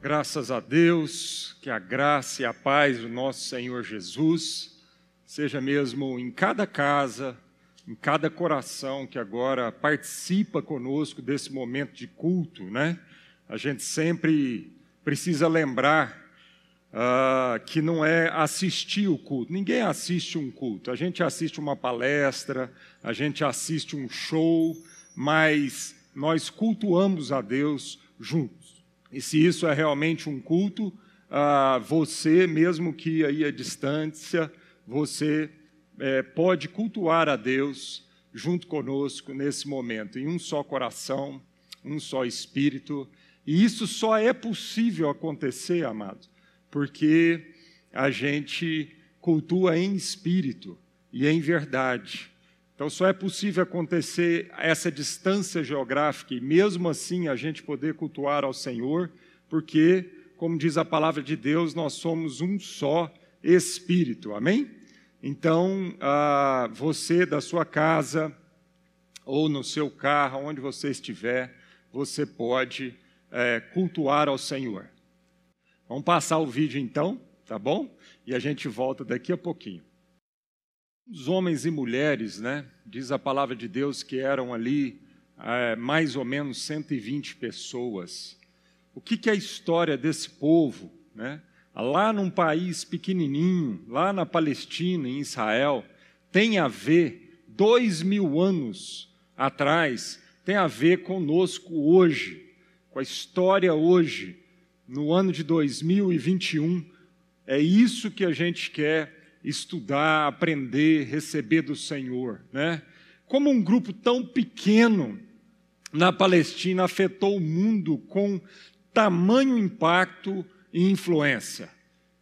Graças a Deus, que a graça e a paz do nosso Senhor Jesus seja mesmo em cada casa, em cada coração que agora participa conosco desse momento de culto, né? A gente sempre precisa lembrar uh, que não é assistir o culto. Ninguém assiste um culto. A gente assiste uma palestra, a gente assiste um show, mas nós cultuamos a Deus juntos. E se isso é realmente um culto, uh, você, mesmo que aí à distância, você é, pode cultuar a Deus junto conosco nesse momento, em um só coração, um só espírito. E isso só é possível acontecer, amado, porque a gente cultua em espírito e em verdade. Então, só é possível acontecer essa distância geográfica e, mesmo assim, a gente poder cultuar ao Senhor, porque, como diz a palavra de Deus, nós somos um só Espírito. Amém? Então, ah, você da sua casa ou no seu carro, onde você estiver, você pode é, cultuar ao Senhor. Vamos passar o vídeo então, tá bom? E a gente volta daqui a pouquinho. Os homens e mulheres, né? Diz a palavra de Deus que eram ali é, mais ou menos 120 pessoas. O que, que é a história desse povo, né? Lá num país pequenininho, lá na Palestina, em Israel, tem a ver, dois mil anos atrás, tem a ver conosco hoje, com a história hoje no ano de 2021. É isso que a gente quer estudar, aprender, receber do Senhor, né? Como um grupo tão pequeno na Palestina afetou o mundo com tamanho impacto e influência.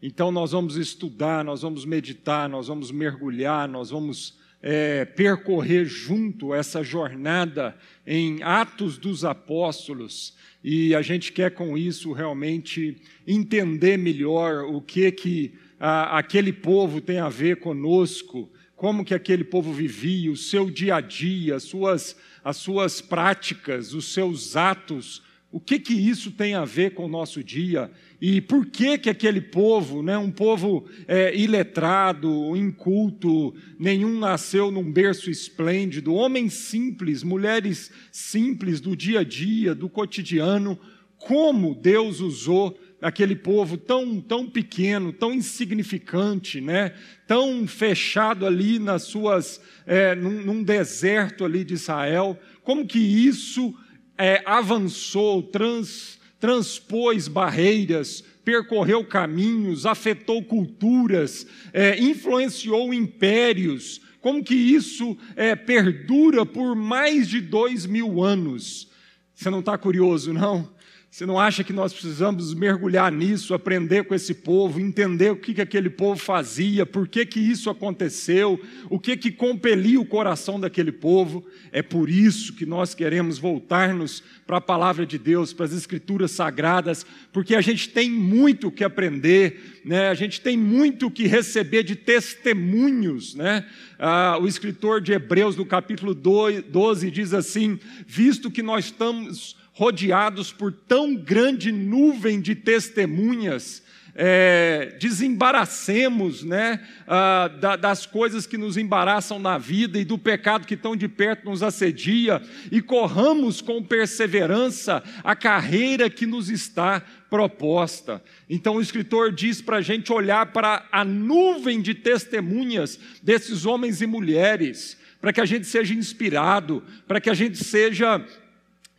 Então nós vamos estudar, nós vamos meditar, nós vamos mergulhar, nós vamos é, percorrer junto essa jornada em Atos dos Apóstolos e a gente quer com isso realmente entender melhor o que que a, aquele povo tem a ver conosco, como que aquele povo vivia, o seu dia a dia, as suas, as suas práticas, os seus atos, o que que isso tem a ver com o nosso dia? E por que que aquele povo, né, um povo é, iletrado, inculto, nenhum nasceu num berço esplêndido, homens simples, mulheres simples do dia a dia, do cotidiano, como Deus usou aquele povo tão, tão pequeno, tão insignificante, né? tão fechado ali nas suas, é, num, num deserto ali de Israel, como que isso é, avançou, trans, transpôs barreiras, percorreu caminhos, afetou culturas, é, influenciou impérios, como que isso é, perdura por mais de dois mil anos. Você não está curioso, não? Você não acha que nós precisamos mergulhar nisso, aprender com esse povo, entender o que, que aquele povo fazia, por que, que isso aconteceu, o que, que compelia o coração daquele povo? É por isso que nós queremos voltar-nos para a palavra de Deus, para as escrituras sagradas, porque a gente tem muito que aprender, né? a gente tem muito que receber de testemunhos. Né? Ah, o escritor de Hebreus, no capítulo 12, diz assim: visto que nós estamos rodeados por tão grande nuvem de testemunhas, é, desembaracemos né, ah, da, das coisas que nos embaraçam na vida e do pecado que tão de perto nos assedia e corramos com perseverança a carreira que nos está proposta. Então o escritor diz para a gente olhar para a nuvem de testemunhas desses homens e mulheres, para que a gente seja inspirado, para que a gente seja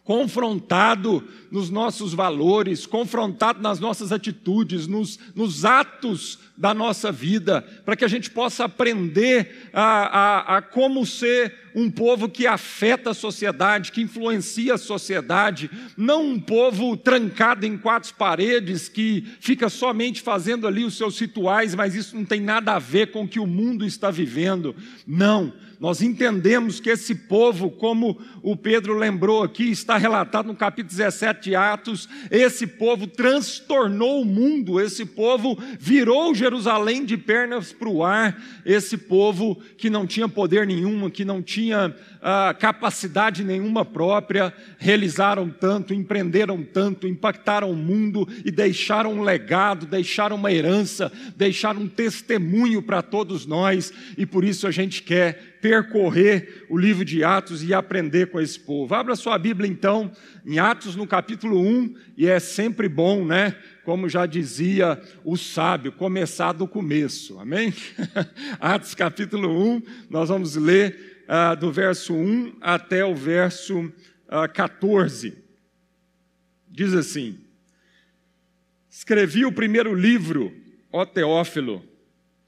confrontado nos nossos valores, confrontado nas nossas atitudes, nos, nos atos da nossa vida, para que a gente possa aprender a, a, a, como ser um povo que afeta a sociedade, que influencia a sociedade, não um povo trancado em quatro paredes, que fica somente fazendo ali os seus rituais, mas isso não tem nada a ver com o que o mundo está vivendo. Não nós entendemos que esse povo, como o Pedro lembrou aqui, está relatado no capítulo 17 de Atos, esse povo transtornou o mundo, esse povo virou Jerusalém de pernas para o ar, esse povo que não tinha poder nenhum, que não tinha ah, capacidade nenhuma própria, realizaram tanto, empreenderam tanto, impactaram o mundo e deixaram um legado, deixaram uma herança, deixaram um testemunho para todos nós, e por isso a gente quer percorrer o livro de Atos e aprender com esse povo. Abra sua Bíblia então, em Atos no capítulo 1, e é sempre bom, né? Como já dizia o sábio, começar do começo, amém? Atos capítulo 1, nós vamos ler ah, do verso 1 até o verso ah, 14. Diz assim: Escrevi o primeiro livro, ó Teófilo.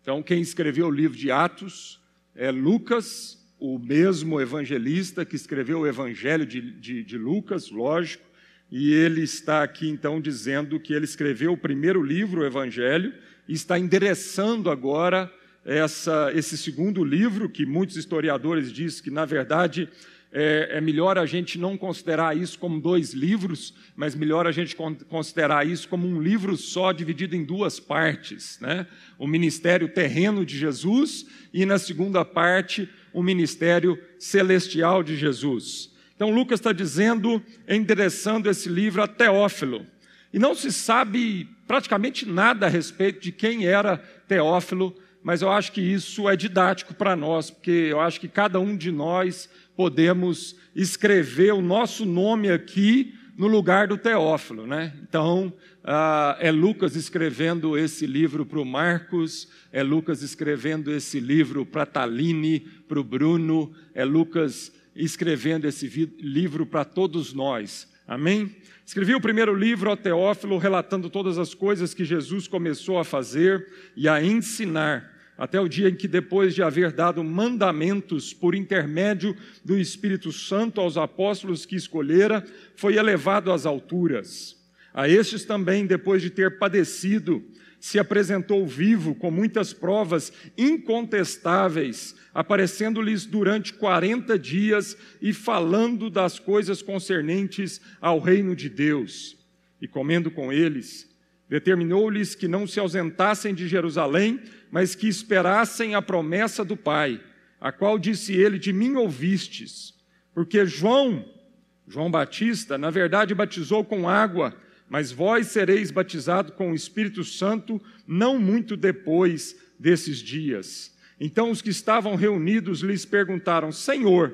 Então, quem escreveu o livro de Atos é Lucas, o mesmo evangelista que escreveu o Evangelho de, de, de Lucas, lógico, e ele está aqui então dizendo que ele escreveu o primeiro livro, o Evangelho, e está endereçando agora essa, esse segundo livro, que muitos historiadores dizem que, na verdade, é, é, melhor a gente não considerar isso como dois livros, mas melhor a gente considerar isso como um livro só, dividido em duas partes. Né? O ministério terreno de Jesus e, na segunda parte, o ministério celestial de Jesus. Então, Lucas está dizendo, endereçando esse livro a Teófilo. E não se sabe praticamente nada a respeito de quem era Teófilo mas eu acho que isso é didático para nós, porque eu acho que cada um de nós podemos escrever o nosso nome aqui no lugar do Teófilo, né? Então, uh, é Lucas escrevendo esse livro para o Marcos, é Lucas escrevendo esse livro para Taline, para o Bruno, é Lucas escrevendo esse livro para todos nós. Amém? Escrevi o primeiro livro ao Teófilo, relatando todas as coisas que Jesus começou a fazer e a ensinar, até o dia em que, depois de haver dado mandamentos por intermédio do Espírito Santo aos apóstolos que escolhera, foi elevado às alturas. A estes também, depois de ter padecido, se apresentou vivo com muitas provas incontestáveis, aparecendo-lhes durante quarenta dias e falando das coisas concernentes ao reino de Deus. E comendo com eles, determinou-lhes que não se ausentassem de Jerusalém, mas que esperassem a promessa do Pai, a qual disse ele: De mim ouvistes, porque João, João Batista, na verdade batizou com água mas vós sereis batizados com o Espírito Santo não muito depois desses dias. Então os que estavam reunidos lhes perguntaram: Senhor,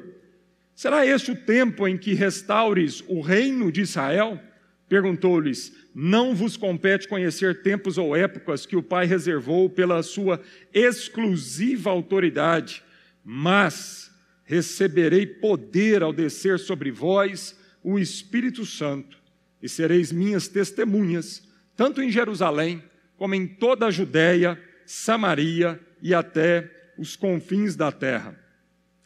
será este o tempo em que restaures o reino de Israel? Perguntou-lhes: Não vos compete conhecer tempos ou épocas que o Pai reservou pela sua exclusiva autoridade, mas receberei poder ao descer sobre vós o Espírito Santo e sereis minhas testemunhas, tanto em Jerusalém, como em toda a Judéia, Samaria e até os confins da terra.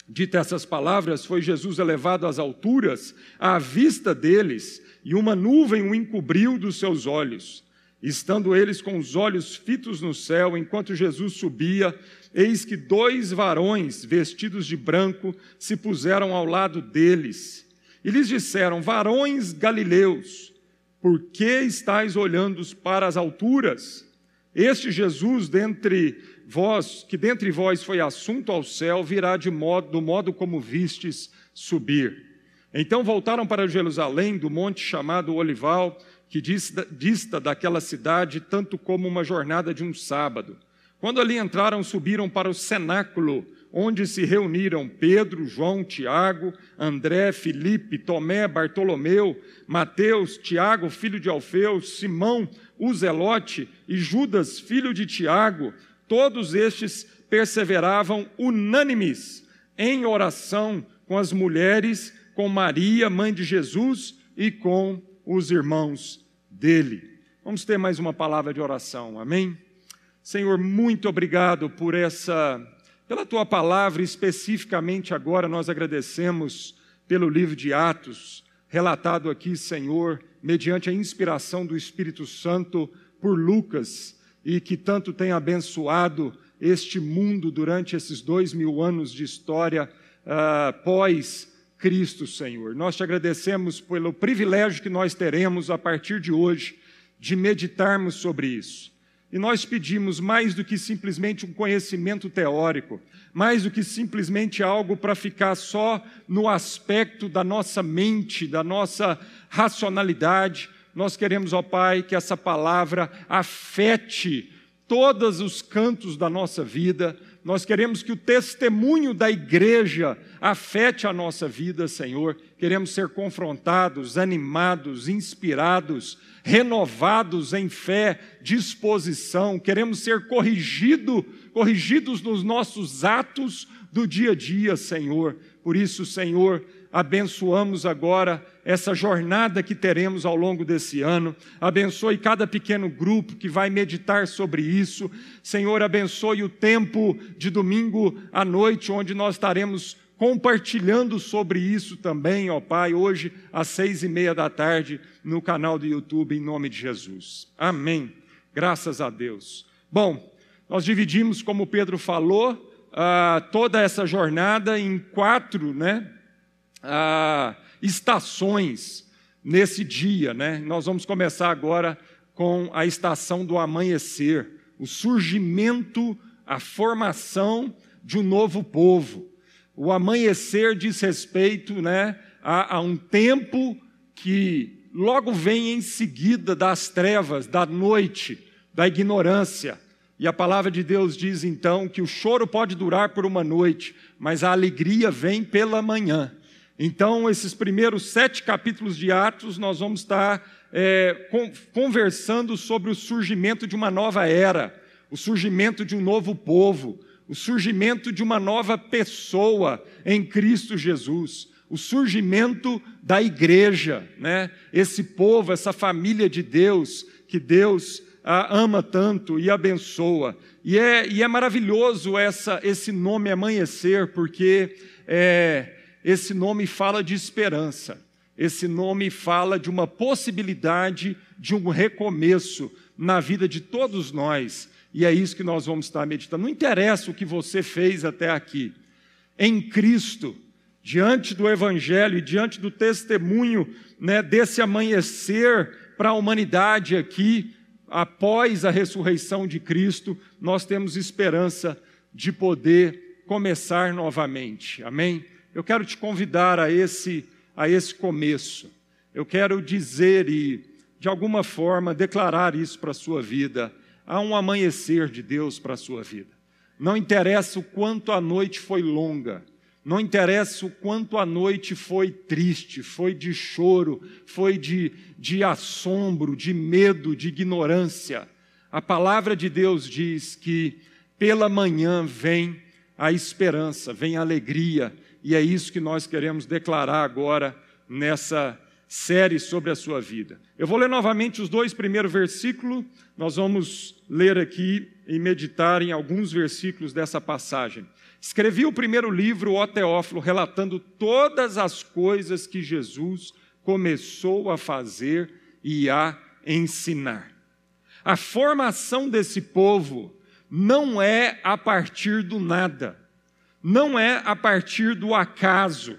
Dita essas palavras, foi Jesus elevado às alturas, à vista deles, e uma nuvem o encobriu dos seus olhos. Estando eles com os olhos fitos no céu, enquanto Jesus subia, eis que dois varões, vestidos de branco, se puseram ao lado deles. E lhes disseram: Varões galileus, por que estáis olhando para as alturas? Este Jesus dentre vós, que dentre vós foi assunto ao céu, virá de modo, do modo como vistes subir. Então voltaram para Jerusalém, do monte chamado Olival, que dista daquela cidade tanto como uma jornada de um sábado. Quando ali entraram, subiram para o cenáculo, onde se reuniram Pedro, João, Tiago, André, Filipe, Tomé, Bartolomeu, Mateus, Tiago, filho de Alfeu, Simão, o Zelote e Judas, filho de Tiago. Todos estes perseveravam unânimes em oração com as mulheres, com Maria, mãe de Jesus, e com os irmãos dele. Vamos ter mais uma palavra de oração, amém? Senhor, muito obrigado por essa pela tua palavra, especificamente agora, nós agradecemos pelo livro de Atos, relatado aqui, Senhor, mediante a inspiração do Espírito Santo por Lucas, e que tanto tem abençoado este mundo durante esses dois mil anos de história uh, pós-Cristo, Senhor. Nós te agradecemos pelo privilégio que nós teremos a partir de hoje de meditarmos sobre isso. E nós pedimos mais do que simplesmente um conhecimento teórico, mais do que simplesmente algo para ficar só no aspecto da nossa mente, da nossa racionalidade. Nós queremos, ó Pai, que essa palavra afete todos os cantos da nossa vida. Nós queremos que o testemunho da igreja afete a nossa vida, Senhor. Queremos ser confrontados, animados, inspirados, renovados em fé, disposição. Queremos ser corrigido, corrigidos nos nossos atos do dia a dia, Senhor. Por isso, Senhor, abençoamos agora essa jornada que teremos ao longo desse ano. Abençoe cada pequeno grupo que vai meditar sobre isso. Senhor, abençoe o tempo de domingo à noite, onde nós estaremos compartilhando sobre isso também, ó Pai, hoje às seis e meia da tarde no canal do YouTube, em nome de Jesus. Amém. Graças a Deus. Bom, nós dividimos, como Pedro falou, uh, toda essa jornada em quatro, né? Uh, estações nesse dia, né? Nós vamos começar agora com a estação do amanhecer, o surgimento, a formação de um novo povo. O amanhecer diz respeito né, a, a um tempo que logo vem em seguida das trevas, da noite, da ignorância. E a palavra de Deus diz então que o choro pode durar por uma noite, mas a alegria vem pela manhã. Então, esses primeiros sete capítulos de Atos, nós vamos estar é, conversando sobre o surgimento de uma nova era, o surgimento de um novo povo, o surgimento de uma nova pessoa em Cristo Jesus, o surgimento da igreja, né? esse povo, essa família de Deus, que Deus ama tanto e abençoa. E é, e é maravilhoso essa, esse nome amanhecer, porque é, esse nome fala de esperança, esse nome fala de uma possibilidade de um recomeço na vida de todos nós, e é isso que nós vamos estar meditando. Não interessa o que você fez até aqui, em Cristo, diante do Evangelho e diante do testemunho né, desse amanhecer para a humanidade aqui, após a ressurreição de Cristo, nós temos esperança de poder começar novamente. Amém? Eu quero te convidar a esse, a esse começo. Eu quero dizer e, de alguma forma, declarar isso para a sua vida. Há um amanhecer de Deus para a sua vida. Não interessa o quanto a noite foi longa, não interessa o quanto a noite foi triste, foi de choro, foi de, de assombro, de medo, de ignorância. A palavra de Deus diz que pela manhã vem a esperança, vem a alegria, e é isso que nós queremos declarar agora nessa série sobre a sua vida. Eu vou ler novamente os dois primeiros versículos, nós vamos ler aqui e meditar em alguns versículos dessa passagem. Escrevi o primeiro livro, O Teófilo, relatando todas as coisas que Jesus começou a fazer e a ensinar. A formação desse povo não é a partir do nada não é a partir do acaso,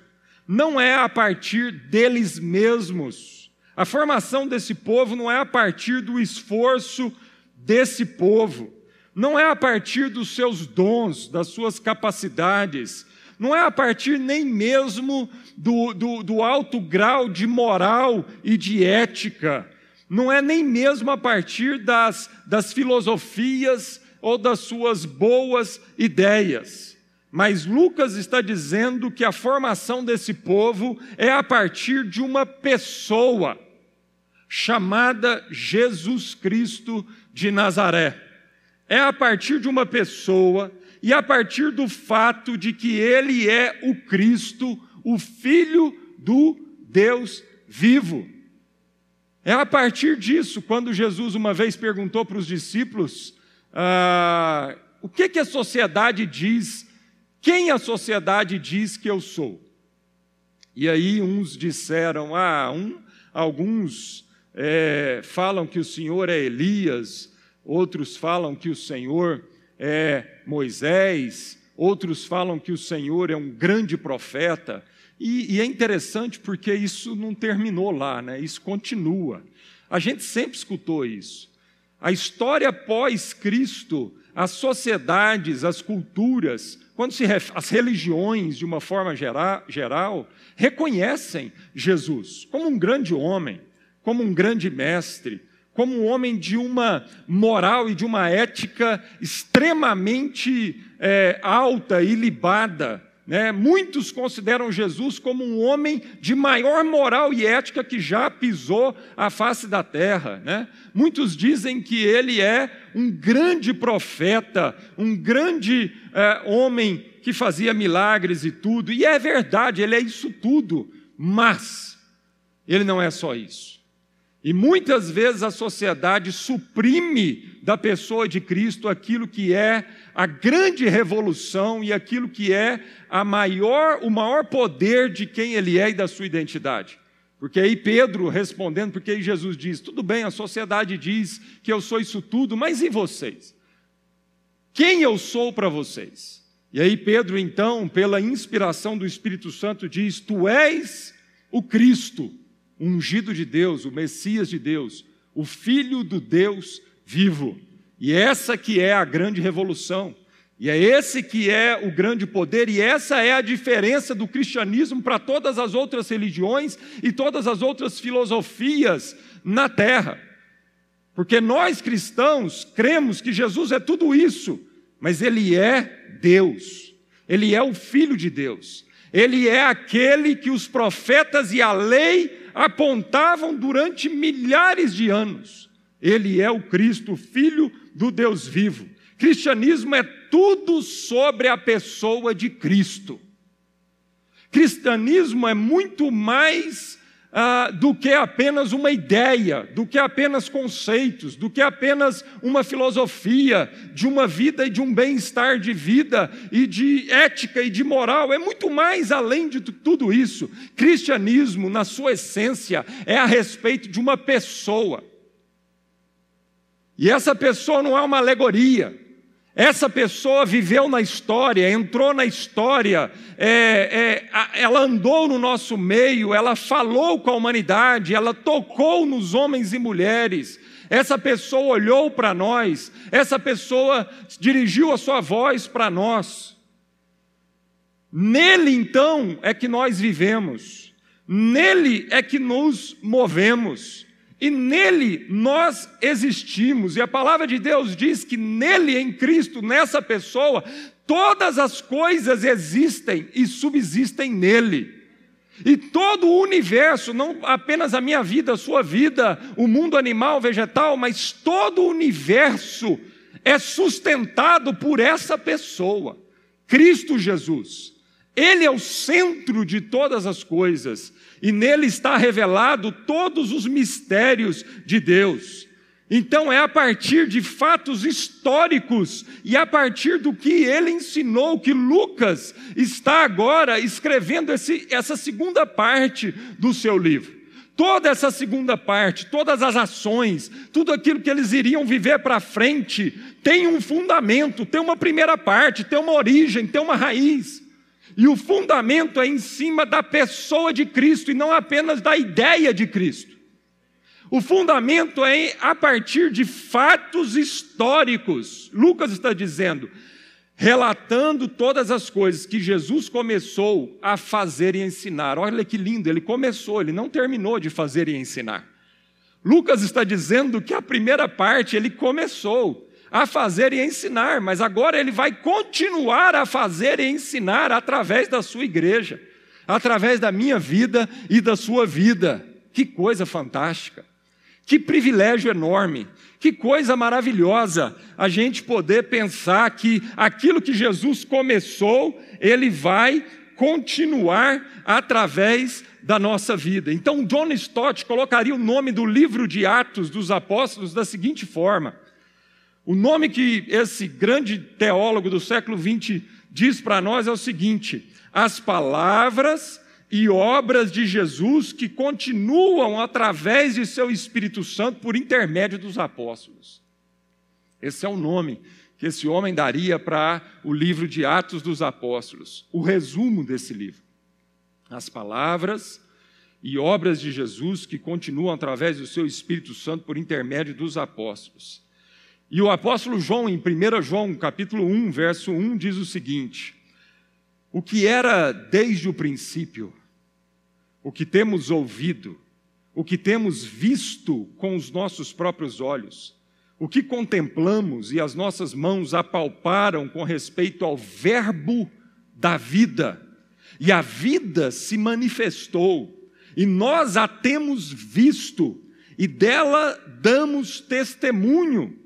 não é a partir deles mesmos. A formação desse povo não é a partir do esforço desse povo, não é a partir dos seus dons, das suas capacidades, não é a partir nem mesmo do, do, do alto grau de moral e de ética, não é nem mesmo a partir das, das filosofias ou das suas boas ideias mas Lucas está dizendo que a formação desse povo é a partir de uma pessoa chamada Jesus Cristo de Nazaré. É a partir de uma pessoa e a partir do fato de que ele é o Cristo, o Filho do Deus vivo. É a partir disso, quando Jesus uma vez perguntou para os discípulos: ah, o que, que a sociedade diz quem a sociedade diz que eu sou? E aí uns disseram, ah, um, alguns é, falam que o Senhor é Elias, outros falam que o Senhor é Moisés, outros falam que o Senhor é um grande profeta. E, e é interessante porque isso não terminou lá, né? isso continua. A gente sempre escutou isso. a história pós-Cristo, as sociedades, as culturas, quando se as religiões, de uma forma geral, reconhecem Jesus como um grande homem, como um grande mestre, como um homem de uma moral e de uma ética extremamente é, alta e libada. Né? Muitos consideram Jesus como um homem de maior moral e ética que já pisou a face da terra. Né? Muitos dizem que ele é um grande profeta, um grande é, homem que fazia milagres e tudo, e é verdade, ele é isso tudo, mas ele não é só isso. E muitas vezes a sociedade suprime da pessoa de Cristo aquilo que é a grande revolução e aquilo que é a maior, o maior poder de quem ele é e da sua identidade. Porque aí Pedro respondendo, porque aí Jesus diz: tudo bem, a sociedade diz que eu sou isso tudo, mas e vocês? Quem eu sou para vocês? E aí Pedro, então, pela inspiração do Espírito Santo, diz: Tu és o Cristo o ungido de Deus, o Messias de Deus, o Filho do Deus vivo. E essa que é a grande revolução. E é esse que é o grande poder, e essa é a diferença do cristianismo para todas as outras religiões e todas as outras filosofias na terra. Porque nós cristãos cremos que Jesus é tudo isso, mas Ele é Deus, Ele é o Filho de Deus, Ele é aquele que os profetas e a lei apontavam durante milhares de anos. Ele é o Cristo, Filho do Deus vivo. Cristianismo é tudo sobre a pessoa de Cristo. Cristianismo é muito mais ah, do que apenas uma ideia, do que apenas conceitos, do que apenas uma filosofia de uma vida e de um bem-estar de vida e de ética e de moral. É muito mais além de tudo isso. Cristianismo, na sua essência, é a respeito de uma pessoa. E essa pessoa não é uma alegoria. Essa pessoa viveu na história, entrou na história, é, é, ela andou no nosso meio, ela falou com a humanidade, ela tocou nos homens e mulheres. Essa pessoa olhou para nós, essa pessoa dirigiu a sua voz para nós. Nele, então, é que nós vivemos, nele é que nos movemos. E nele nós existimos, e a palavra de Deus diz que nele, em Cristo, nessa pessoa, todas as coisas existem e subsistem nele. E todo o universo, não apenas a minha vida, a sua vida, o mundo animal, vegetal, mas todo o universo é sustentado por essa pessoa, Cristo Jesus. Ele é o centro de todas as coisas e nele está revelado todos os mistérios de Deus. Então é a partir de fatos históricos e a partir do que ele ensinou que Lucas está agora escrevendo esse, essa segunda parte do seu livro. Toda essa segunda parte, todas as ações, tudo aquilo que eles iriam viver para frente, tem um fundamento, tem uma primeira parte, tem uma origem, tem uma raiz. E o fundamento é em cima da pessoa de Cristo e não apenas da ideia de Cristo. O fundamento é a partir de fatos históricos. Lucas está dizendo, relatando todas as coisas que Jesus começou a fazer e ensinar. Olha que lindo, ele começou, ele não terminou de fazer e ensinar. Lucas está dizendo que a primeira parte ele começou a fazer e ensinar, mas agora ele vai continuar a fazer e ensinar através da sua igreja, através da minha vida e da sua vida. Que coisa fantástica! Que privilégio enorme! Que coisa maravilhosa a gente poder pensar que aquilo que Jesus começou, ele vai continuar através da nossa vida. Então, John Stott colocaria o nome do livro de Atos dos Apóstolos da seguinte forma: o nome que esse grande teólogo do século XX diz para nós é o seguinte: as palavras e obras de Jesus que continuam através de seu Espírito Santo por intermédio dos apóstolos. Esse é o nome que esse homem daria para o livro de Atos dos Apóstolos, o resumo desse livro. As palavras e obras de Jesus que continuam através do seu Espírito Santo por intermédio dos apóstolos. E o apóstolo João, em 1 João, capítulo 1, verso 1, diz o seguinte: O que era desde o princípio, o que temos ouvido, o que temos visto com os nossos próprios olhos, o que contemplamos e as nossas mãos apalparam com respeito ao Verbo da vida, e a vida se manifestou, e nós a temos visto, e dela damos testemunho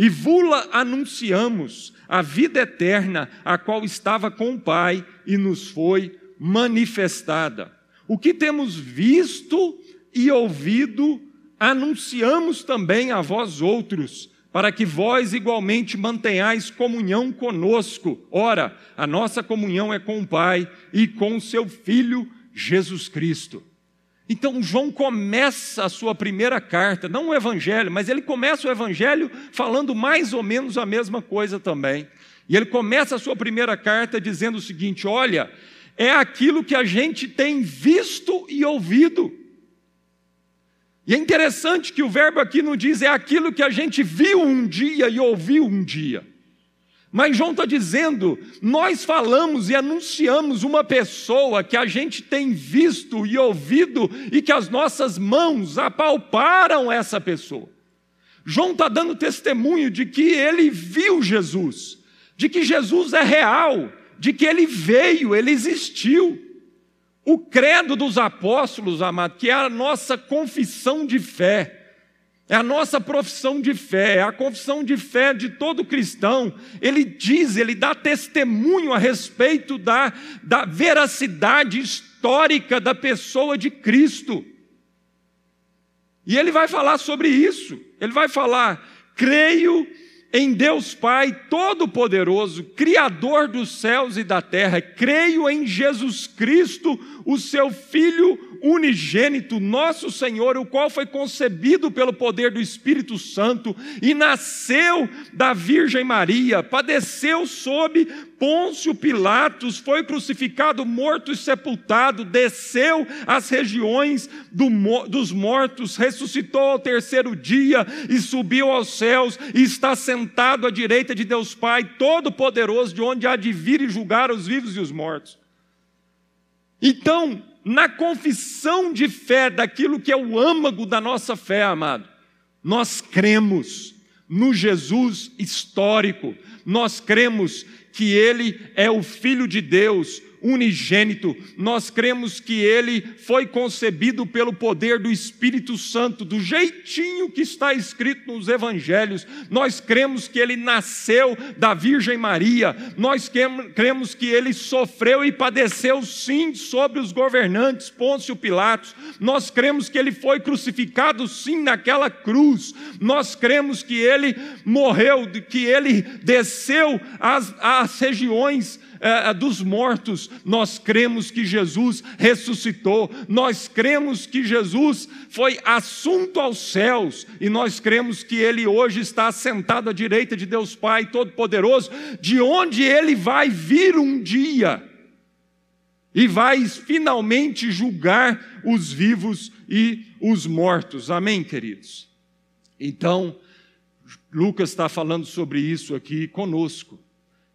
e vula anunciamos a vida eterna, a qual estava com o Pai e nos foi manifestada. O que temos visto e ouvido, anunciamos também a vós outros, para que vós igualmente mantenhais comunhão conosco. Ora, a nossa comunhão é com o Pai e com seu Filho Jesus Cristo. Então, João começa a sua primeira carta, não o evangelho, mas ele começa o evangelho falando mais ou menos a mesma coisa também. E ele começa a sua primeira carta dizendo o seguinte: olha, é aquilo que a gente tem visto e ouvido. E é interessante que o verbo aqui não diz é aquilo que a gente viu um dia e ouviu um dia. Mas João está dizendo: nós falamos e anunciamos uma pessoa que a gente tem visto e ouvido e que as nossas mãos apalparam essa pessoa. João está dando testemunho de que ele viu Jesus, de que Jesus é real, de que ele veio, ele existiu. O credo dos apóstolos, amado, que é a nossa confissão de fé, é a nossa profissão de fé, é a confissão de fé de todo cristão. Ele diz, ele dá testemunho a respeito da, da veracidade histórica da pessoa de Cristo. E ele vai falar sobre isso. Ele vai falar: creio em Deus Pai Todo-Poderoso, Criador dos céus e da terra, creio em Jesus Cristo, o seu Filho unigênito, nosso Senhor, o qual foi concebido pelo poder do Espírito Santo e nasceu da Virgem Maria, padeceu sob Pôncio Pilatos, foi crucificado, morto e sepultado, desceu às regiões do, dos mortos, ressuscitou ao terceiro dia e subiu aos céus e está sentado à direita de Deus Pai, Todo-Poderoso, de onde há de vir e julgar os vivos e os mortos. Então, na confissão de fé daquilo que é o âmago da nossa fé, amado, nós cremos no Jesus histórico, nós cremos que Ele é o Filho de Deus, unigênito, nós cremos que ele foi concebido pelo poder do Espírito Santo, do jeitinho que está escrito nos evangelhos. Nós cremos que ele nasceu da Virgem Maria. Nós cremos que ele sofreu e padeceu sim sobre os governantes Pôncio Pilatos. Nós cremos que ele foi crucificado sim naquela cruz. Nós cremos que ele morreu, que ele desceu às, às regiões é, é, dos mortos, nós cremos que Jesus ressuscitou, nós cremos que Jesus foi assunto aos céus e nós cremos que ele hoje está sentado à direita de Deus Pai Todo-Poderoso, de onde ele vai vir um dia e vai finalmente julgar os vivos e os mortos. Amém, queridos? Então, Lucas está falando sobre isso aqui conosco.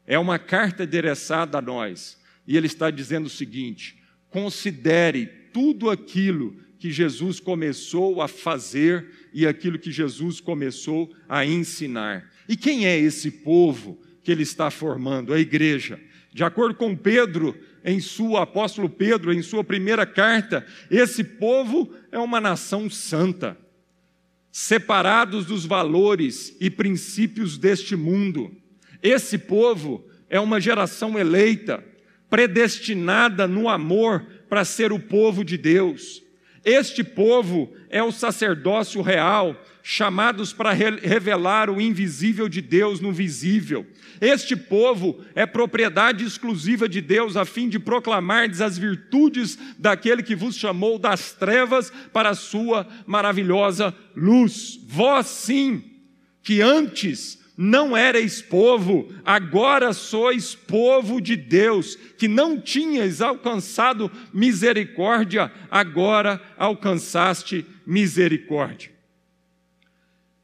É uma carta endereçada a nós. E ele está dizendo o seguinte: considere tudo aquilo que Jesus começou a fazer e aquilo que Jesus começou a ensinar. E quem é esse povo que ele está formando? A igreja. De acordo com Pedro, em sua apóstolo Pedro, em sua primeira carta, esse povo é uma nação santa, separados dos valores e princípios deste mundo esse povo é uma geração eleita, predestinada no amor para ser o povo de Deus. Este povo é o sacerdócio real, chamados para revelar o invisível de Deus no visível. Este povo é propriedade exclusiva de Deus, a fim de proclamar as virtudes daquele que vos chamou das trevas para a sua maravilhosa luz. Vós sim, que antes não erais povo, agora sois povo de Deus, que não tinhas alcançado misericórdia, agora alcançaste misericórdia.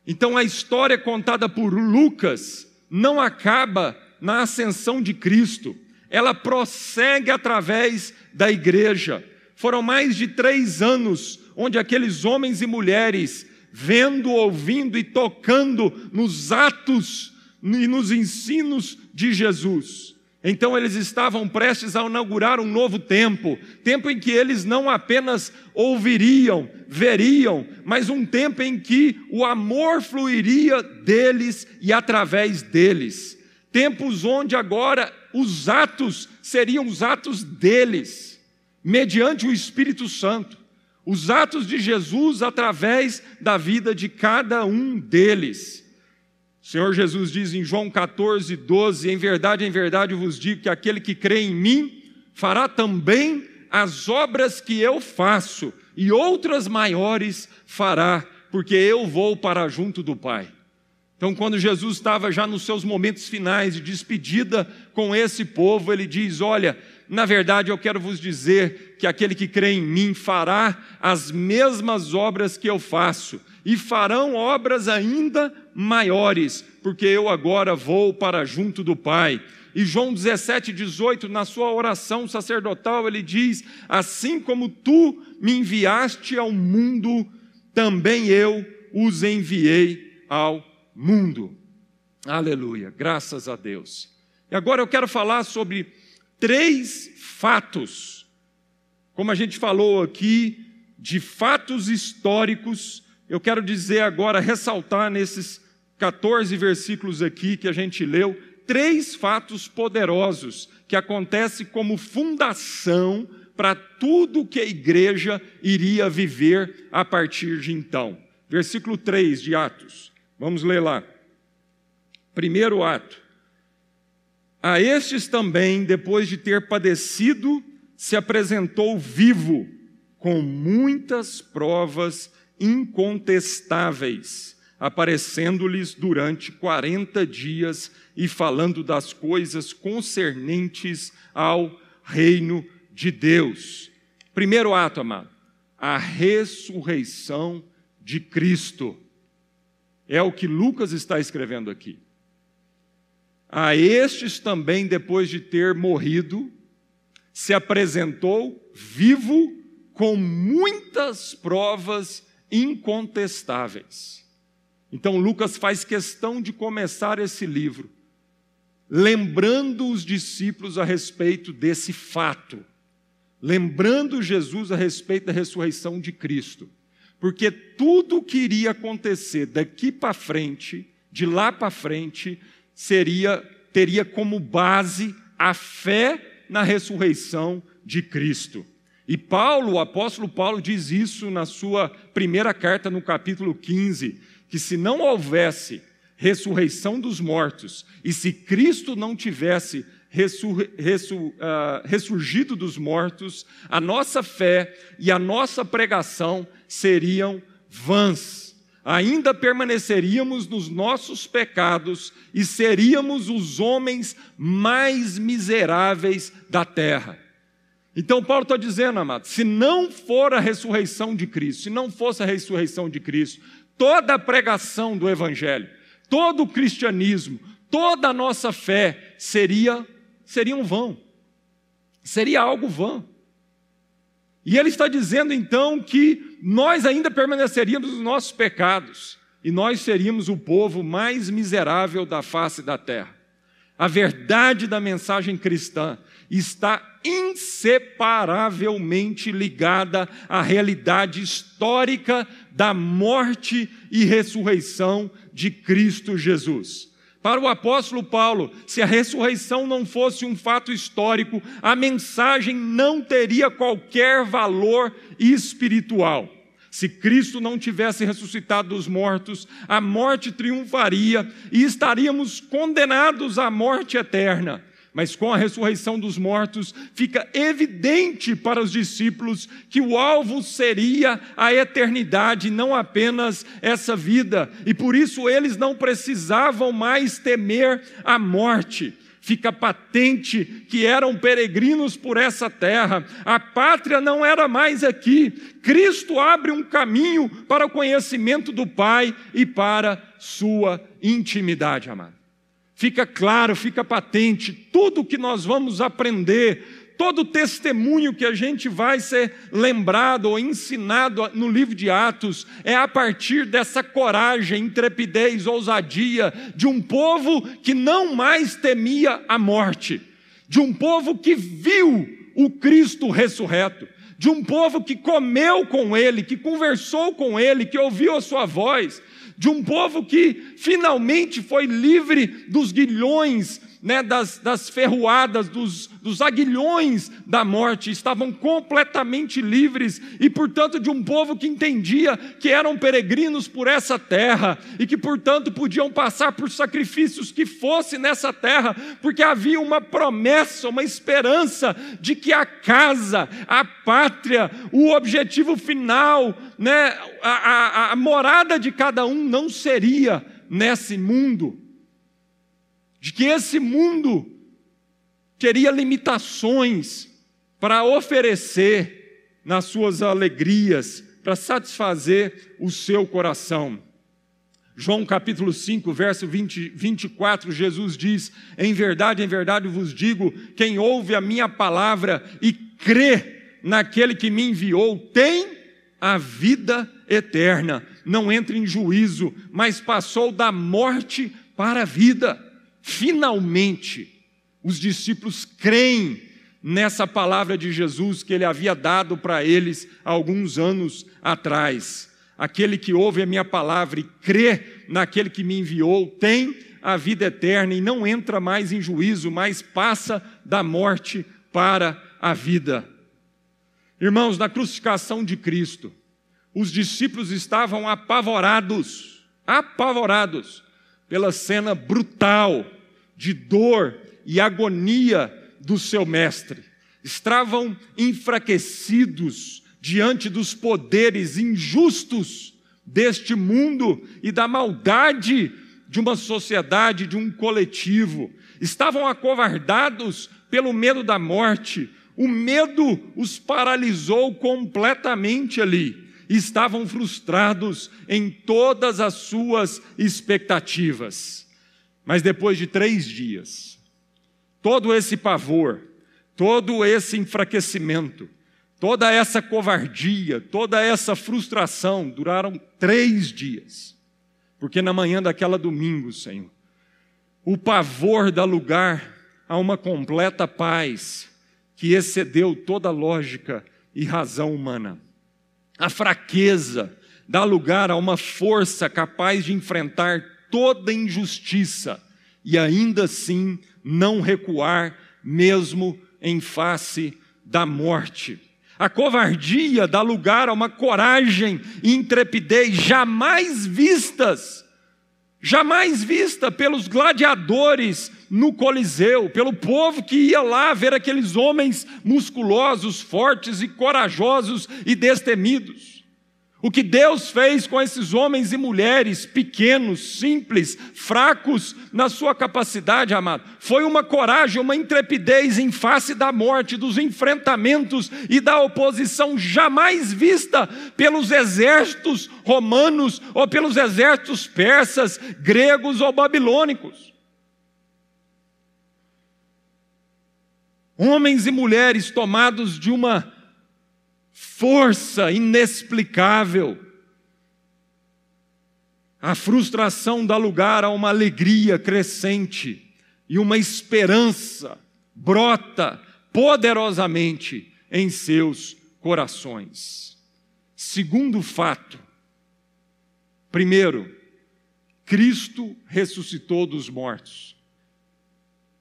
Então a história contada por Lucas não acaba na ascensão de Cristo, ela prossegue através da igreja. Foram mais de três anos onde aqueles homens e mulheres, vendo, ouvindo e tocando nos atos e nos ensinos de Jesus, então eles estavam prestes a inaugurar um novo tempo, tempo em que eles não apenas ouviriam, veriam, mas um tempo em que o amor fluiria deles e através deles. Tempos onde agora os atos seriam os atos deles, mediante o Espírito Santo. Os atos de Jesus através da vida de cada um deles. O Senhor Jesus diz em João 14, 12: Em verdade, em verdade vos digo que aquele que crê em mim fará também as obras que eu faço, e outras maiores fará, porque eu vou para junto do Pai. Então, quando Jesus estava já nos seus momentos finais de despedida com esse povo, ele diz: Olha, na verdade eu quero vos dizer que aquele que crê em mim fará as mesmas obras que eu faço, e farão obras ainda maiores, porque eu agora vou para junto do Pai. E João 17, 18, na sua oração sacerdotal, ele diz: Assim como tu me enviaste ao mundo, também eu os enviei ao mundo. Aleluia, graças a Deus. E agora eu quero falar sobre três fatos, como a gente falou aqui, de fatos históricos eu quero dizer agora, ressaltar nesses 14 versículos aqui que a gente leu, três fatos poderosos que acontecem como fundação para tudo que a igreja iria viver a partir de então. Versículo 3 de Atos. Vamos ler lá. Primeiro ato. A estes também, depois de ter padecido, se apresentou vivo, com muitas provas incontestáveis, aparecendo-lhes durante quarenta dias e falando das coisas concernentes ao reino de Deus. Primeiro ato, amado, a ressurreição de Cristo. É o que Lucas está escrevendo aqui. A estes também, depois de ter morrido, se apresentou vivo com muitas provas incontestáveis. Então, Lucas faz questão de começar esse livro lembrando os discípulos a respeito desse fato, lembrando Jesus a respeito da ressurreição de Cristo, porque tudo que iria acontecer daqui para frente, de lá para frente, seria teria como base a fé na ressurreição de Cristo. E Paulo, o apóstolo Paulo, diz isso na sua primeira carta, no capítulo 15, que se não houvesse ressurreição dos mortos, e se Cristo não tivesse ressur, ressur, uh, ressurgido dos mortos, a nossa fé e a nossa pregação seriam vãs. Ainda permaneceríamos nos nossos pecados e seríamos os homens mais miseráveis da terra. Então, Paulo está dizendo, amado, se não for a ressurreição de Cristo, se não fosse a ressurreição de Cristo, toda a pregação do Evangelho, todo o cristianismo, toda a nossa fé seria, seria um vão, seria algo vão. E ele está dizendo então que nós ainda permaneceríamos nos nossos pecados e nós seríamos o povo mais miserável da face da terra. A verdade da mensagem cristã está inseparavelmente ligada à realidade histórica da morte e ressurreição de Cristo Jesus. Para o apóstolo Paulo, se a ressurreição não fosse um fato histórico, a mensagem não teria qualquer valor espiritual. Se Cristo não tivesse ressuscitado dos mortos, a morte triunfaria e estaríamos condenados à morte eterna. Mas com a ressurreição dos mortos, fica evidente para os discípulos que o alvo seria a eternidade, não apenas essa vida, e por isso eles não precisavam mais temer a morte. fica patente que eram peregrinos por essa terra. A pátria não era mais aqui. Cristo abre um caminho para o conhecimento do Pai e para sua intimidade, amado. Fica claro, fica patente, tudo que nós vamos aprender todo testemunho que a gente vai ser lembrado ou ensinado no livro de Atos é a partir dessa coragem, intrepidez, ousadia de um povo que não mais temia a morte, de um povo que viu o Cristo ressurreto, de um povo que comeu com ele, que conversou com ele, que ouviu a sua voz, de um povo que finalmente foi livre dos guilhões né, das, das ferroadas, dos, dos aguilhões da morte, estavam completamente livres e, portanto, de um povo que entendia que eram peregrinos por essa terra e que, portanto, podiam passar por sacrifícios que fosse nessa terra, porque havia uma promessa, uma esperança de que a casa, a pátria, o objetivo final, né, a, a, a morada de cada um não seria nesse mundo de que esse mundo teria limitações para oferecer nas suas alegrias, para satisfazer o seu coração. João capítulo 5, verso 20, 24, Jesus diz: Em verdade, em verdade vos digo: quem ouve a minha palavra e crê naquele que me enviou, tem a vida eterna, não entra em juízo, mas passou da morte para a vida. Finalmente, os discípulos creem nessa palavra de Jesus que ele havia dado para eles alguns anos atrás. Aquele que ouve a minha palavra e crê naquele que me enviou tem a vida eterna e não entra mais em juízo, mas passa da morte para a vida. Irmãos, na crucificação de Cristo, os discípulos estavam apavorados, apavorados pela cena brutal de dor e agonia do seu mestre. Estavam enfraquecidos diante dos poderes injustos deste mundo e da maldade de uma sociedade, de um coletivo. Estavam acovardados pelo medo da morte. O medo os paralisou completamente ali estavam frustrados em todas as suas expectativas. Mas depois de três dias, todo esse pavor, todo esse enfraquecimento, toda essa covardia, toda essa frustração duraram três dias. Porque na manhã daquela domingo, Senhor, o pavor dá lugar a uma completa paz que excedeu toda lógica e razão humana. A fraqueza dá lugar a uma força capaz de enfrentar toda injustiça e ainda assim não recuar, mesmo em face da morte. A covardia dá lugar a uma coragem e intrepidez jamais vistas, jamais vista pelos gladiadores no Coliseu, pelo povo que ia lá ver aqueles homens musculosos, fortes e corajosos e destemidos. O que Deus fez com esses homens e mulheres pequenos, simples, fracos na sua capacidade, amado, foi uma coragem, uma intrepidez em face da morte, dos enfrentamentos e da oposição jamais vista pelos exércitos romanos ou pelos exércitos persas, gregos ou babilônicos. Homens e mulheres tomados de uma força inexplicável. A frustração dá lugar a uma alegria crescente e uma esperança brota poderosamente em seus corações. Segundo fato, primeiro, Cristo ressuscitou dos mortos.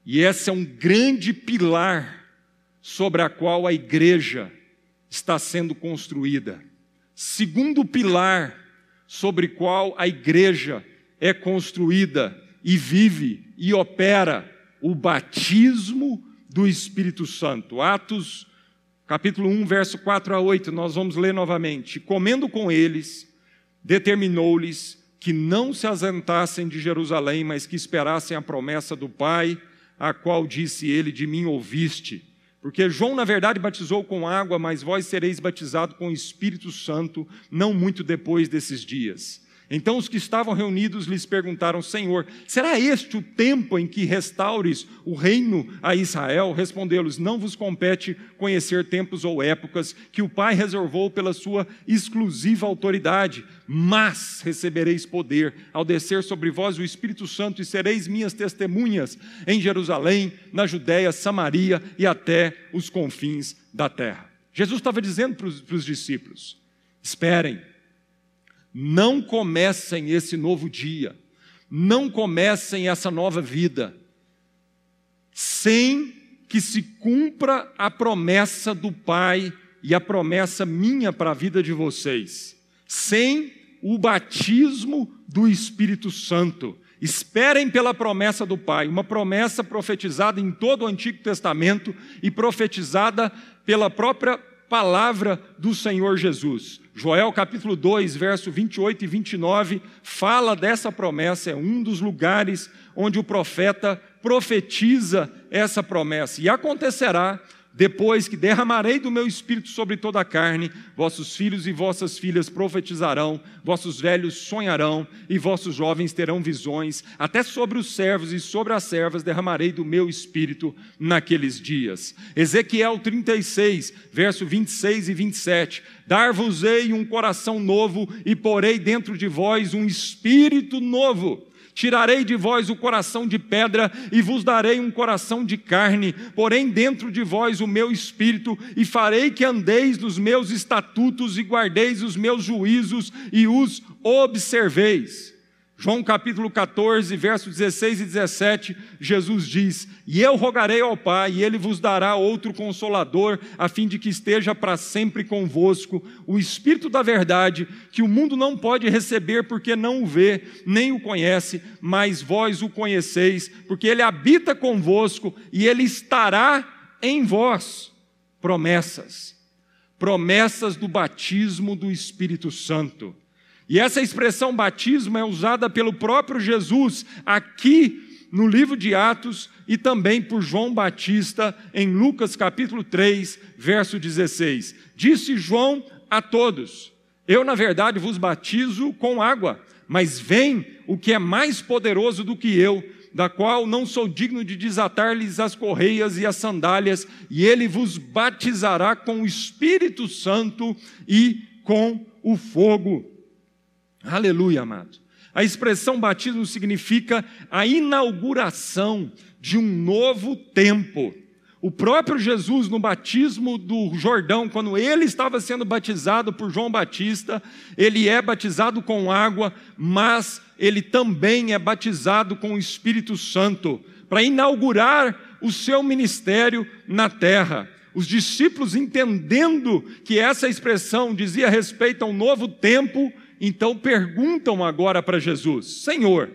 E esse é um grande pilar sobre a qual a igreja está sendo construída. Segundo pilar sobre qual a igreja é construída e vive e opera o batismo do Espírito Santo. Atos capítulo 1, verso 4 a 8, nós vamos ler novamente. Comendo com eles, determinou-lhes que não se ausentassem de Jerusalém, mas que esperassem a promessa do Pai a qual disse ele: De mim ouviste. Porque João, na verdade, batizou com água, mas vós sereis batizados com o Espírito Santo, não muito depois desses dias. Então os que estavam reunidos lhes perguntaram: Senhor, será este o tempo em que restaures o reino a Israel? Respondeu-lhes: Não vos compete conhecer tempos ou épocas que o Pai reservou pela sua exclusiva autoridade, mas recebereis poder ao descer sobre vós o Espírito Santo e sereis minhas testemunhas em Jerusalém, na Judéia, Samaria e até os confins da terra. Jesus estava dizendo para os discípulos: Esperem não comecem esse novo dia, não comecem essa nova vida, sem que se cumpra a promessa do Pai e a promessa minha para a vida de vocês, sem o batismo do Espírito Santo. Esperem pela promessa do Pai, uma promessa profetizada em todo o Antigo Testamento e profetizada pela própria palavra do Senhor Jesus. Joel capítulo 2, verso 28 e 29 fala dessa promessa, é um dos lugares onde o profeta profetiza essa promessa. E acontecerá depois que derramarei do meu espírito sobre toda a carne, vossos filhos e vossas filhas profetizarão, vossos velhos sonharão e vossos jovens terão visões, até sobre os servos e sobre as servas derramarei do meu espírito naqueles dias. Ezequiel 36, verso 26 e 27. Dar-vos-ei um coração novo e porei dentro de vós um espírito novo Tirarei de vós o coração de pedra e vos darei um coração de carne, porém dentro de vós o meu espírito, e farei que andeis nos meus estatutos e guardeis os meus juízos e os observeis. João capítulo 14, versos 16 e 17, Jesus diz: E eu rogarei ao Pai, e ele vos dará outro consolador, a fim de que esteja para sempre convosco, o Espírito da Verdade, que o mundo não pode receber porque não o vê, nem o conhece, mas vós o conheceis, porque ele habita convosco e ele estará em vós. Promessas, promessas do batismo do Espírito Santo. E essa expressão batismo é usada pelo próprio Jesus aqui no livro de Atos e também por João Batista em Lucas capítulo 3, verso 16. Disse João a todos: Eu, na verdade, vos batizo com água, mas vem o que é mais poderoso do que eu, da qual não sou digno de desatar-lhes as correias e as sandálias, e ele vos batizará com o Espírito Santo e com o fogo. Aleluia, amado. A expressão batismo significa a inauguração de um novo tempo. O próprio Jesus, no batismo do Jordão, quando ele estava sendo batizado por João Batista, ele é batizado com água, mas ele também é batizado com o Espírito Santo, para inaugurar o seu ministério na terra. Os discípulos, entendendo que essa expressão dizia respeito a um novo tempo, então perguntam agora para Jesus: Senhor,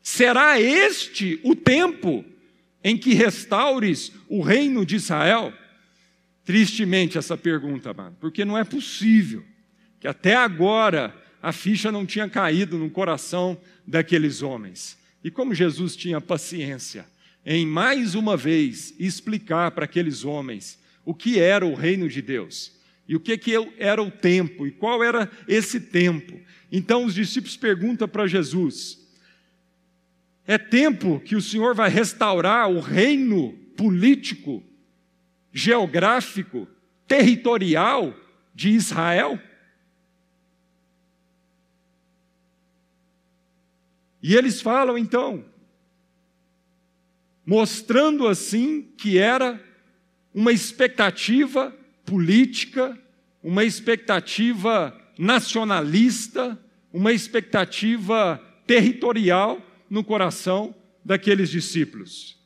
será este o tempo em que restaures o reino de Israel? Tristemente essa pergunta, amado, porque não é possível que até agora a ficha não tinha caído no coração daqueles homens. E como Jesus tinha paciência em mais uma vez explicar para aqueles homens o que era o reino de Deus e o que, que era o tempo e qual era esse tempo. Então os discípulos perguntam para Jesus: é tempo que o Senhor vai restaurar o reino político, geográfico, territorial de Israel? E eles falam então, mostrando assim que era uma expectativa política, uma expectativa nacionalista, uma expectativa territorial no coração daqueles discípulos.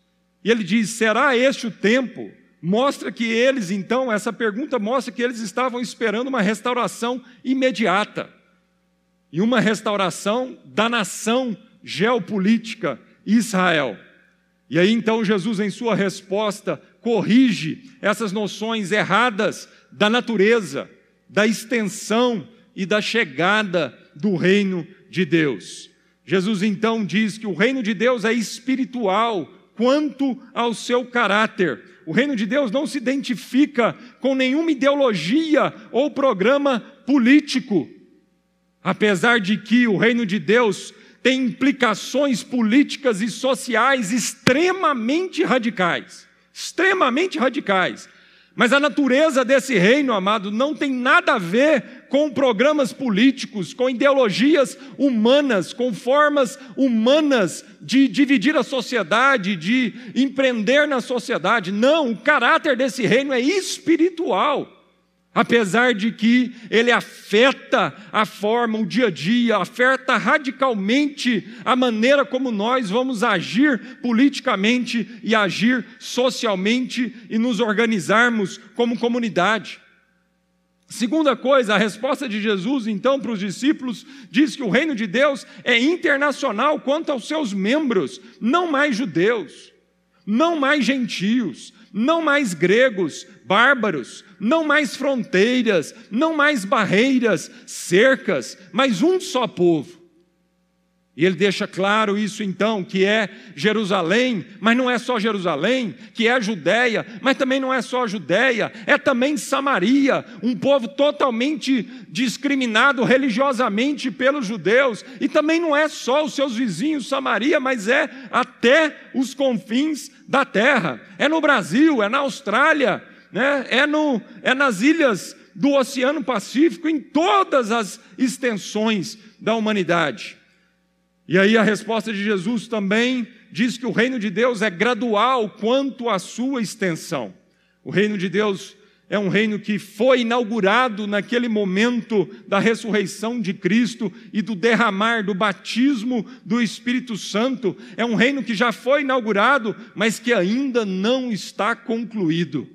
E ele diz: será este o tempo? Mostra que eles, então, essa pergunta mostra que eles estavam esperando uma restauração imediata e uma restauração da nação geopolítica Israel. E aí então Jesus, em sua resposta, corrige essas noções erradas da natureza, da extensão e da chegada do reino de Deus. Jesus então diz que o reino de Deus é espiritual, quanto ao seu caráter. O reino de Deus não se identifica com nenhuma ideologia ou programa político. Apesar de que o reino de Deus tem implicações políticas e sociais extremamente radicais extremamente radicais. Mas a natureza desse reino, amado, não tem nada a ver com programas políticos, com ideologias humanas, com formas humanas de dividir a sociedade, de empreender na sociedade. Não, o caráter desse reino é espiritual apesar de que ele afeta a forma, o dia a dia, afeta radicalmente a maneira como nós vamos agir politicamente e agir socialmente e nos organizarmos como comunidade. Segunda coisa, a resposta de Jesus então para os discípulos diz que o reino de Deus é internacional quanto aos seus membros, não mais judeus, não mais gentios, não mais gregos, bárbaros, não mais fronteiras, não mais barreiras, cercas, mas um só povo. E ele deixa claro isso então, que é Jerusalém, mas não é só Jerusalém, que é Judéia, mas também não é só Judéia, é também Samaria, um povo totalmente discriminado religiosamente pelos judeus, e também não é só os seus vizinhos Samaria, mas é até os confins da terra. É no Brasil, é na Austrália, né? é, no, é nas ilhas do Oceano Pacífico, em todas as extensões da humanidade. E aí a resposta de Jesus também diz que o reino de Deus é gradual quanto à sua extensão. O reino de Deus é um reino que foi inaugurado naquele momento da ressurreição de Cristo e do derramar do batismo do Espírito Santo. É um reino que já foi inaugurado, mas que ainda não está concluído,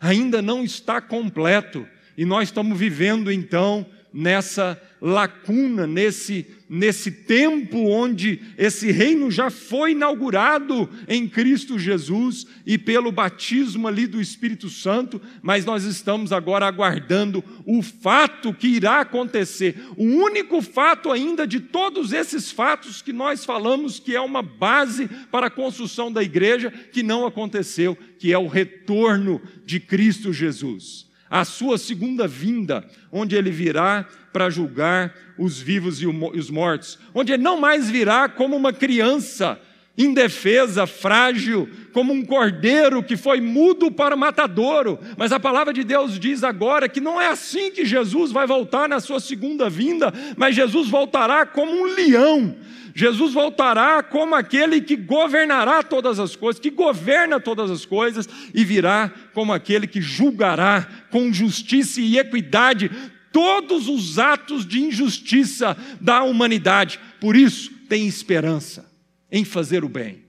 ainda não está completo. E nós estamos vivendo então nessa lacuna, nesse, nesse tempo onde esse reino já foi inaugurado em Cristo Jesus e pelo batismo ali do Espírito Santo, mas nós estamos agora aguardando o fato que irá acontecer. O único fato ainda de todos esses fatos que nós falamos que é uma base para a construção da igreja que não aconteceu, que é o retorno de Cristo Jesus a sua segunda vinda, onde ele virá para julgar os vivos e os mortos, onde ele não mais virá como uma criança indefesa, frágil, como um cordeiro que foi mudo para o matadouro. Mas a palavra de Deus diz agora que não é assim que Jesus vai voltar na sua segunda vinda, mas Jesus voltará como um leão Jesus voltará como aquele que governará todas as coisas, que governa todas as coisas, e virá como aquele que julgará com justiça e equidade todos os atos de injustiça da humanidade. Por isso, tem esperança em fazer o bem.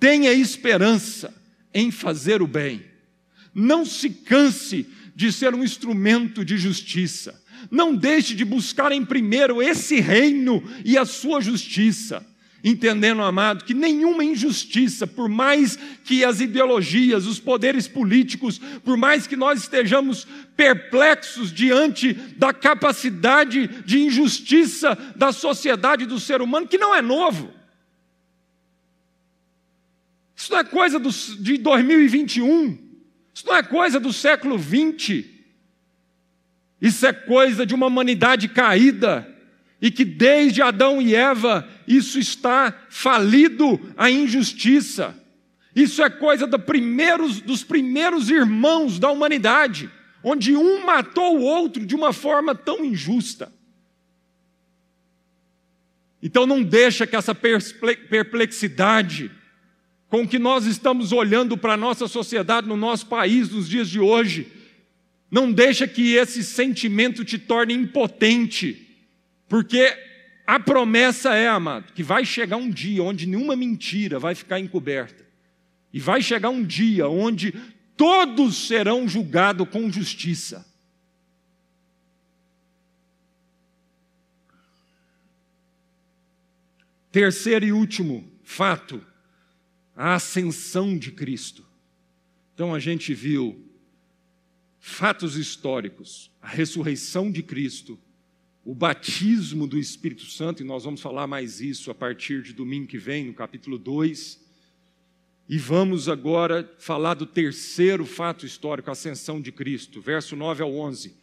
Tenha esperança em fazer o bem. Não se canse de ser um instrumento de justiça. Não deixe de buscar em primeiro esse reino e a sua justiça. Entendendo, amado, que nenhuma injustiça, por mais que as ideologias, os poderes políticos, por mais que nós estejamos perplexos diante da capacidade de injustiça da sociedade do ser humano, que não é novo. Isso não é coisa do, de 2021, isso não é coisa do século 20. Isso é coisa de uma humanidade caída e que desde Adão e Eva isso está falido a injustiça. Isso é coisa do primeiros, dos primeiros irmãos da humanidade, onde um matou o outro de uma forma tão injusta. Então não deixa que essa perplexidade com que nós estamos olhando para a nossa sociedade no nosso país nos dias de hoje, não deixa que esse sentimento te torne impotente, porque a promessa é, amado, que vai chegar um dia onde nenhuma mentira vai ficar encoberta. E vai chegar um dia onde todos serão julgados com justiça. Terceiro e último fato, a ascensão de Cristo. Então a gente viu fatos históricos, a ressurreição de Cristo o batismo do Espírito Santo, e nós vamos falar mais isso a partir de domingo que vem, no capítulo 2. E vamos agora falar do terceiro fato histórico, a ascensão de Cristo, verso 9 ao 11.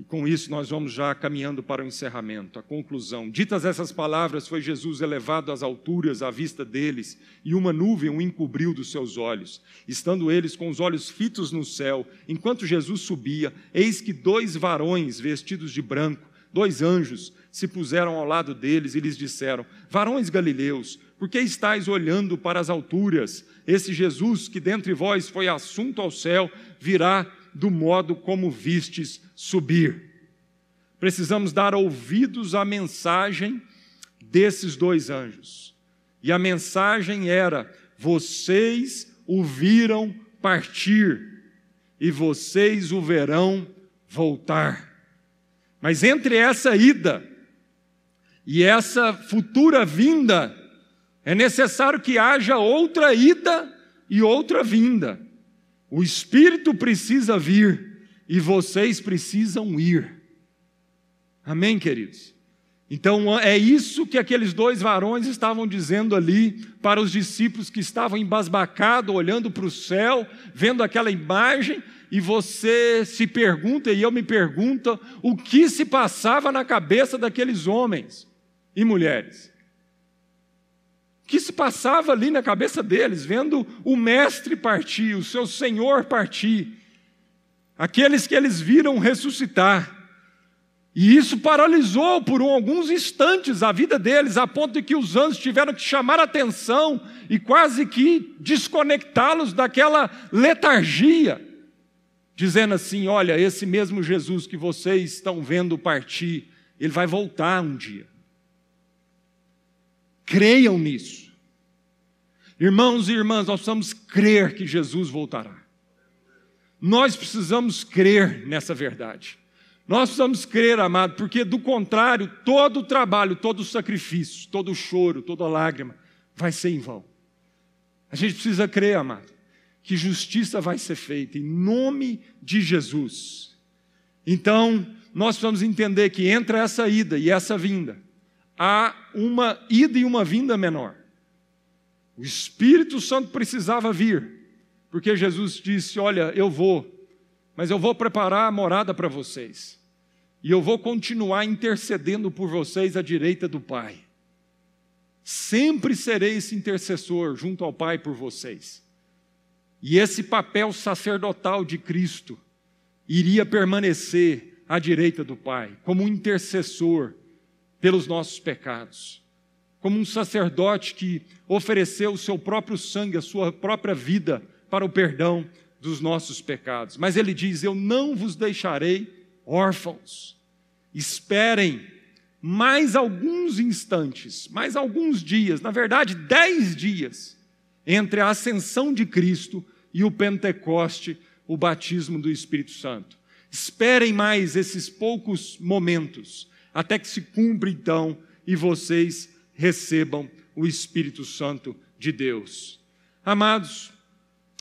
E com isso nós vamos já caminhando para o encerramento, a conclusão. Ditas essas palavras, foi Jesus elevado às alturas à vista deles, e uma nuvem o encobriu dos seus olhos. Estando eles com os olhos fitos no céu, enquanto Jesus subia, eis que dois varões vestidos de branco, dois anjos, se puseram ao lado deles e lhes disseram: Varões galileus, por que estáis olhando para as alturas? Esse Jesus que dentre vós foi assunto ao céu, virá do modo como vistes subir. Precisamos dar ouvidos à mensagem desses dois anjos. E a mensagem era: vocês o viram partir e vocês o verão voltar. Mas entre essa ida e essa futura vinda, é necessário que haja outra ida e outra vinda. O Espírito precisa vir e vocês precisam ir. Amém, queridos? Então é isso que aqueles dois varões estavam dizendo ali para os discípulos que estavam embasbacados, olhando para o céu, vendo aquela imagem, e você se pergunta, e eu me pergunto, o que se passava na cabeça daqueles homens e mulheres? O que se passava ali na cabeça deles, vendo o Mestre partir, o seu Senhor partir, aqueles que eles viram ressuscitar. E isso paralisou por alguns instantes a vida deles, a ponto de que os anjos tiveram que chamar atenção e quase que desconectá-los daquela letargia, dizendo assim: Olha, esse mesmo Jesus que vocês estão vendo partir, ele vai voltar um dia. Creiam nisso. Irmãos e irmãs, nós precisamos crer que Jesus voltará. Nós precisamos crer nessa verdade. Nós precisamos crer, amado, porque do contrário, todo o trabalho, todo o sacrifício, todo o choro, toda a lágrima vai ser em vão. A gente precisa crer, amado, que justiça vai ser feita em nome de Jesus. Então, nós precisamos entender que entre essa ida e essa vinda, há uma ida e uma vinda menor. O Espírito Santo precisava vir, porque Jesus disse: Olha, eu vou, mas eu vou preparar a morada para vocês. E eu vou continuar intercedendo por vocês à direita do Pai. Sempre serei esse intercessor junto ao Pai por vocês. E esse papel sacerdotal de Cristo iria permanecer à direita do Pai, como um intercessor pelos nossos pecados, como um sacerdote que ofereceu o seu próprio sangue, a sua própria vida para o perdão dos nossos pecados. Mas ele diz: Eu não vos deixarei órfãos. Esperem mais alguns instantes, mais alguns dias, na verdade, dez dias, entre a ascensão de Cristo e o Pentecoste, o batismo do Espírito Santo. Esperem mais esses poucos momentos, até que se cumpra então e vocês recebam o Espírito Santo de Deus. Amados,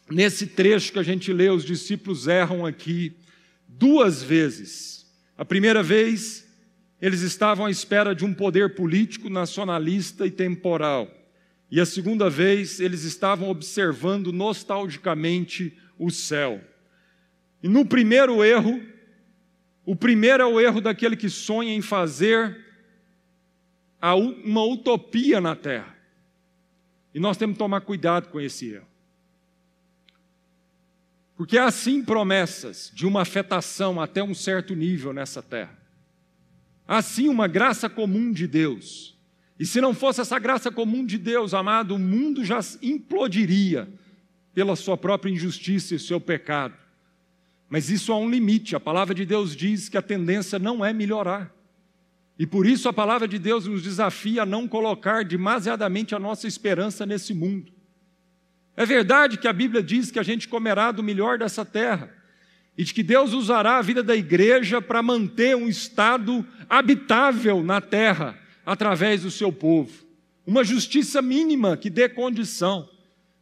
nesse trecho que a gente lê, os discípulos erram aqui duas vezes. A primeira vez, eles estavam à espera de um poder político, nacionalista e temporal. E a segunda vez, eles estavam observando nostalgicamente o céu. E no primeiro erro, o primeiro é o erro daquele que sonha em fazer uma utopia na terra. E nós temos que tomar cuidado com esse erro. Porque há sim promessas de uma afetação até um certo nível nessa terra. Há sim uma graça comum de Deus. E se não fosse essa graça comum de Deus, amado, o mundo já implodiria pela sua própria injustiça e seu pecado. Mas isso há um limite. A palavra de Deus diz que a tendência não é melhorar. E por isso a palavra de Deus nos desafia a não colocar demasiadamente a nossa esperança nesse mundo. É verdade que a Bíblia diz que a gente comerá do melhor dessa terra e de que Deus usará a vida da igreja para manter um estado habitável na terra através do seu povo. Uma justiça mínima que dê condição,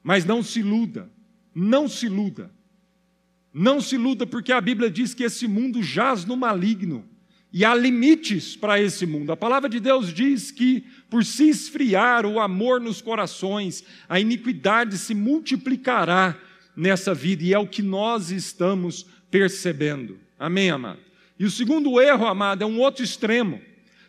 mas não se iluda, não se iluda. Não se iluda porque a Bíblia diz que esse mundo jaz no maligno E há limites para esse mundo. A palavra de Deus diz que, por se esfriar o amor nos corações, a iniquidade se multiplicará nessa vida, e é o que nós estamos percebendo. Amém, amado? E o segundo erro, amado, é um outro extremo.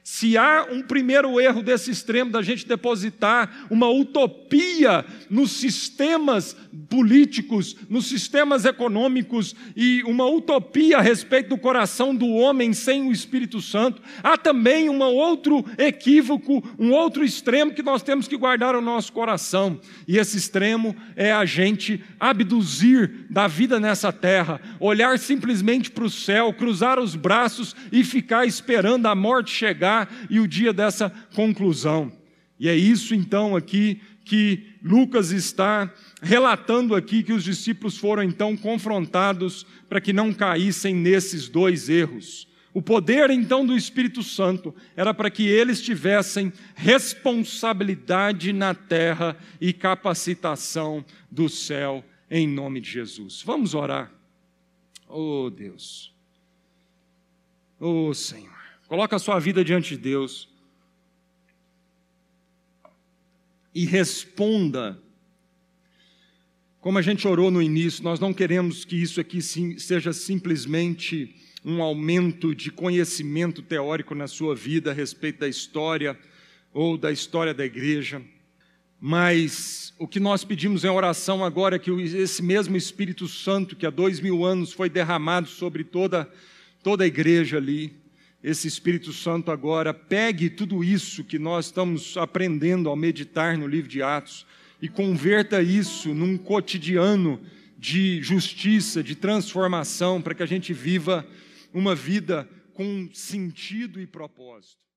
Se há um primeiro erro desse extremo da gente depositar uma utopia nos sistemas políticos, nos sistemas econômicos e uma utopia a respeito do coração do homem sem o Espírito Santo, há também um outro equívoco, um outro extremo que nós temos que guardar no nosso coração. E esse extremo é a gente abduzir da vida nessa terra, olhar simplesmente para o céu, cruzar os braços e ficar esperando a morte chegar e o dia dessa conclusão. E é isso então aqui que Lucas está relatando aqui que os discípulos foram então confrontados para que não caíssem nesses dois erros. O poder então do Espírito Santo era para que eles tivessem responsabilidade na terra e capacitação do céu em nome de Jesus. Vamos orar. Oh Deus. Oh Senhor. Coloca a sua vida diante de Deus e responda. Como a gente orou no início, nós não queremos que isso aqui seja simplesmente um aumento de conhecimento teórico na sua vida a respeito da história ou da história da igreja, mas o que nós pedimos em oração agora é que esse mesmo Espírito Santo que há dois mil anos foi derramado sobre toda, toda a igreja ali, esse Espírito Santo agora pegue tudo isso que nós estamos aprendendo ao meditar no livro de Atos e converta isso num cotidiano de justiça, de transformação, para que a gente viva uma vida com sentido e propósito.